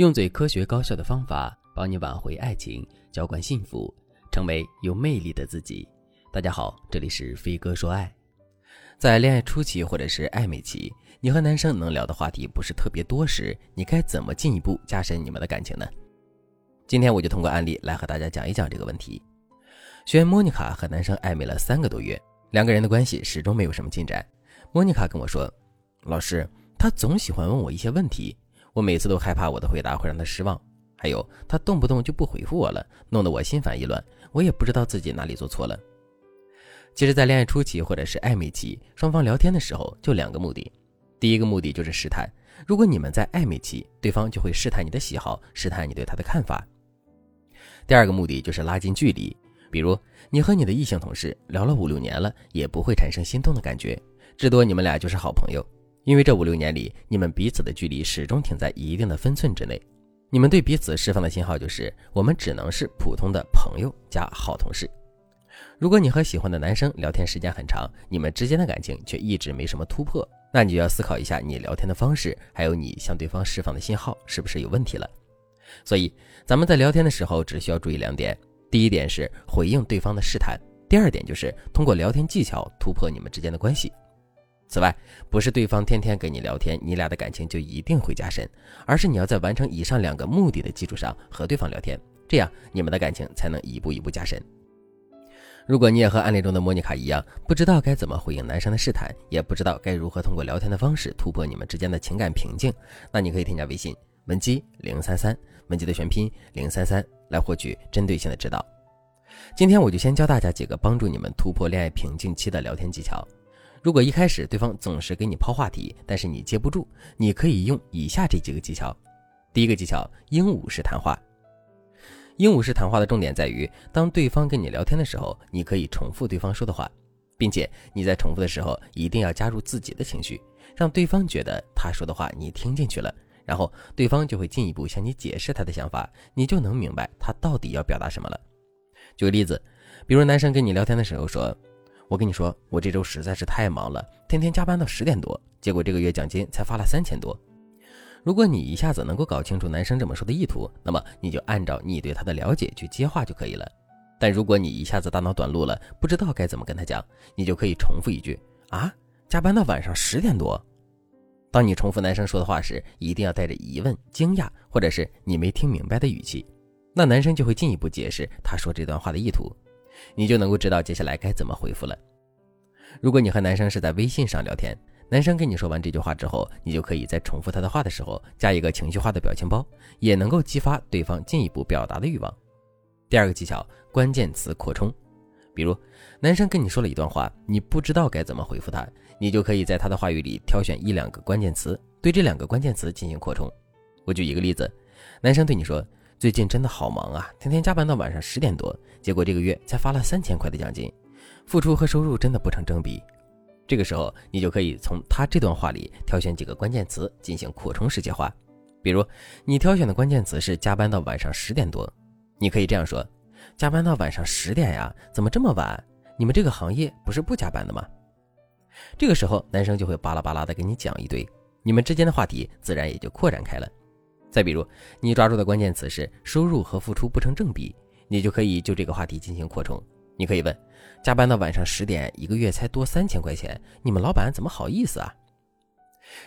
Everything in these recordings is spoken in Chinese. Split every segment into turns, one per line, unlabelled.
用最科学高效的方法帮你挽回爱情，浇灌幸福，成为有魅力的自己。大家好，这里是飞哥说爱。在恋爱初期或者是暧昧期，你和男生能聊的话题不是特别多时，你该怎么进一步加深你们的感情呢？今天我就通过案例来和大家讲一讲这个问题。学员莫妮卡和男生暧昧了三个多月，两个人的关系始终没有什么进展。莫妮卡跟我说：“老师，他总喜欢问我一些问题，我每次都害怕我的回答会让他失望。还有，他动不动就不回复我了，弄得我心烦意乱，我也不知道自己哪里做错了。”其实，在恋爱初期或者是暧昧期，双方聊天的时候就两个目的。第一个目的就是试探，如果你们在暧昧期，对方就会试探你的喜好，试探你对他的看法。第二个目的就是拉近距离，比如你和你的异性同事聊了五六年了，也不会产生心动的感觉，至多你们俩就是好朋友，因为这五六年里，你们彼此的距离始终停在一定的分寸之内。你们对彼此释放的信号就是，我们只能是普通的朋友加好同事。如果你和喜欢的男生聊天时间很长，你们之间的感情却一直没什么突破，那你就要思考一下你聊天的方式，还有你向对方释放的信号是不是有问题了。所以，咱们在聊天的时候只需要注意两点：第一点是回应对方的试探；第二点就是通过聊天技巧突破你们之间的关系。此外，不是对方天天跟你聊天，你俩的感情就一定会加深，而是你要在完成以上两个目的的基础上和对方聊天，这样你们的感情才能一步一步加深。如果你也和案例中的莫妮卡一样，不知道该怎么回应男生的试探，也不知道该如何通过聊天的方式突破你们之间的情感瓶颈，那你可以添加微信文姬零三三，文姬的全拼零三三，来获取针对性的指导。今天我就先教大家几个帮助你们突破恋爱瓶颈期的聊天技巧。如果一开始对方总是给你抛话题，但是你接不住，你可以用以下这几个技巧。第一个技巧，鹦鹉式谈话。鹦鹉式谈话的重点在于，当对方跟你聊天的时候，你可以重复对方说的话，并且你在重复的时候一定要加入自己的情绪，让对方觉得他说的话你听进去了，然后对方就会进一步向你解释他的想法，你就能明白他到底要表达什么了。举个例子，比如男生跟你聊天的时候说：“我跟你说，我这周实在是太忙了，天天加班到十点多，结果这个月奖金才发了三千多。”如果你一下子能够搞清楚男生这么说的意图，那么你就按照你对他的了解去接话就可以了。但如果你一下子大脑短路了，不知道该怎么跟他讲，你就可以重复一句：“啊，加班到晚上十点多。”当你重复男生说的话时，一定要带着疑问、惊讶或者是你没听明白的语气，那男生就会进一步解释他说这段话的意图，你就能够知道接下来该怎么回复了。如果你和男生是在微信上聊天。男生跟你说完这句话之后，你就可以在重复他的话的时候加一个情绪化的表情包，也能够激发对方进一步表达的欲望。第二个技巧，关键词扩充。比如，男生跟你说了一段话，你不知道该怎么回复他，你就可以在他的话语里挑选一两个关键词，对这两个关键词进行扩充。我举一个例子，男生对你说：“最近真的好忙啊，天天加班到晚上十点多，结果这个月才发了三千块的奖金，付出和收入真的不成正比。”这个时候，你就可以从他这段话里挑选几个关键词进行扩充式接话。比如，你挑选的关键词是加班到晚上十点多，你可以这样说：“加班到晚上十点呀？怎么这么晚？你们这个行业不是不加班的吗？”这个时候，男生就会巴拉巴拉的给你讲一堆，你们之间的话题自然也就扩展开了。再比如，你抓住的关键词是收入和付出不成正比，你就可以就这个话题进行扩充。你可以问：加班到晚上十点，一个月才多三千块钱，你们老板怎么好意思啊？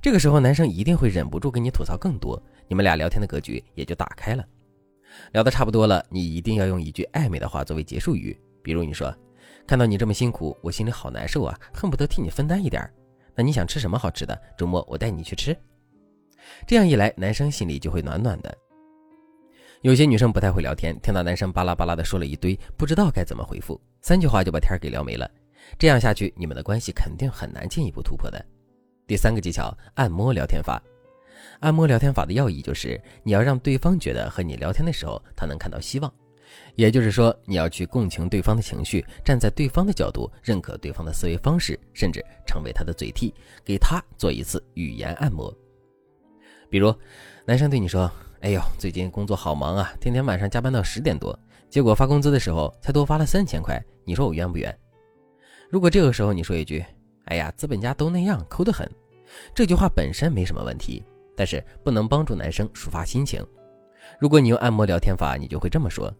这个时候，男生一定会忍不住跟你吐槽更多，你们俩聊天的格局也就打开了。聊得差不多了，你一定要用一句暧昧的话作为结束语，比如你说：“看到你这么辛苦，我心里好难受啊，恨不得替你分担一点。那你想吃什么好吃的？周末我带你去吃。”这样一来，男生心里就会暖暖的。有些女生不太会聊天，听到男生巴拉巴拉的说了一堆，不知道该怎么回复，三句话就把天给聊没了。这样下去，你们的关系肯定很难进一步突破的。第三个技巧，按摩聊天法。按摩聊天法的要义就是，你要让对方觉得和你聊天的时候，他能看到希望。也就是说，你要去共情对方的情绪，站在对方的角度，认可对方的思维方式，甚至成为他的嘴替，给他做一次语言按摩。比如，男生对你说。哎呦，最近工作好忙啊，天天晚上加班到十点多，结果发工资的时候才多发了三千块，你说我冤不冤？如果这个时候你说一句“哎呀，资本家都那样，抠得很”，这句话本身没什么问题，但是不能帮助男生抒发心情，如果你用按摩聊天法，你就会这么说：“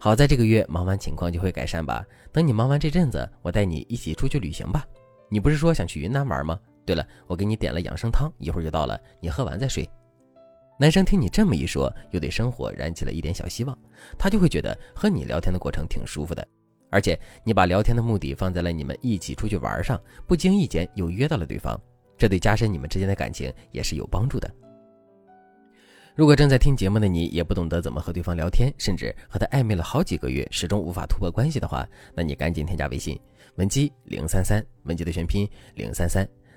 好在这个月忙完，情况就会改善吧。等你忙完这阵子，我带你一起出去旅行吧。你不是说想去云南玩吗？对了，我给你点了养生汤，一会儿就到了，你喝完再睡。”男生听你这么一说，又对生活燃起了一点小希望，他就会觉得和你聊天的过程挺舒服的，而且你把聊天的目的放在了你们一起出去玩上，不经意间又约到了对方，这对加深你们之间的感情也是有帮助的。如果正在听节目的你也不懂得怎么和对方聊天，甚至和他暧昧了好几个月，始终无法突破关系的话，那你赶紧添加微信文姬零三三，文姬的全拼零三三，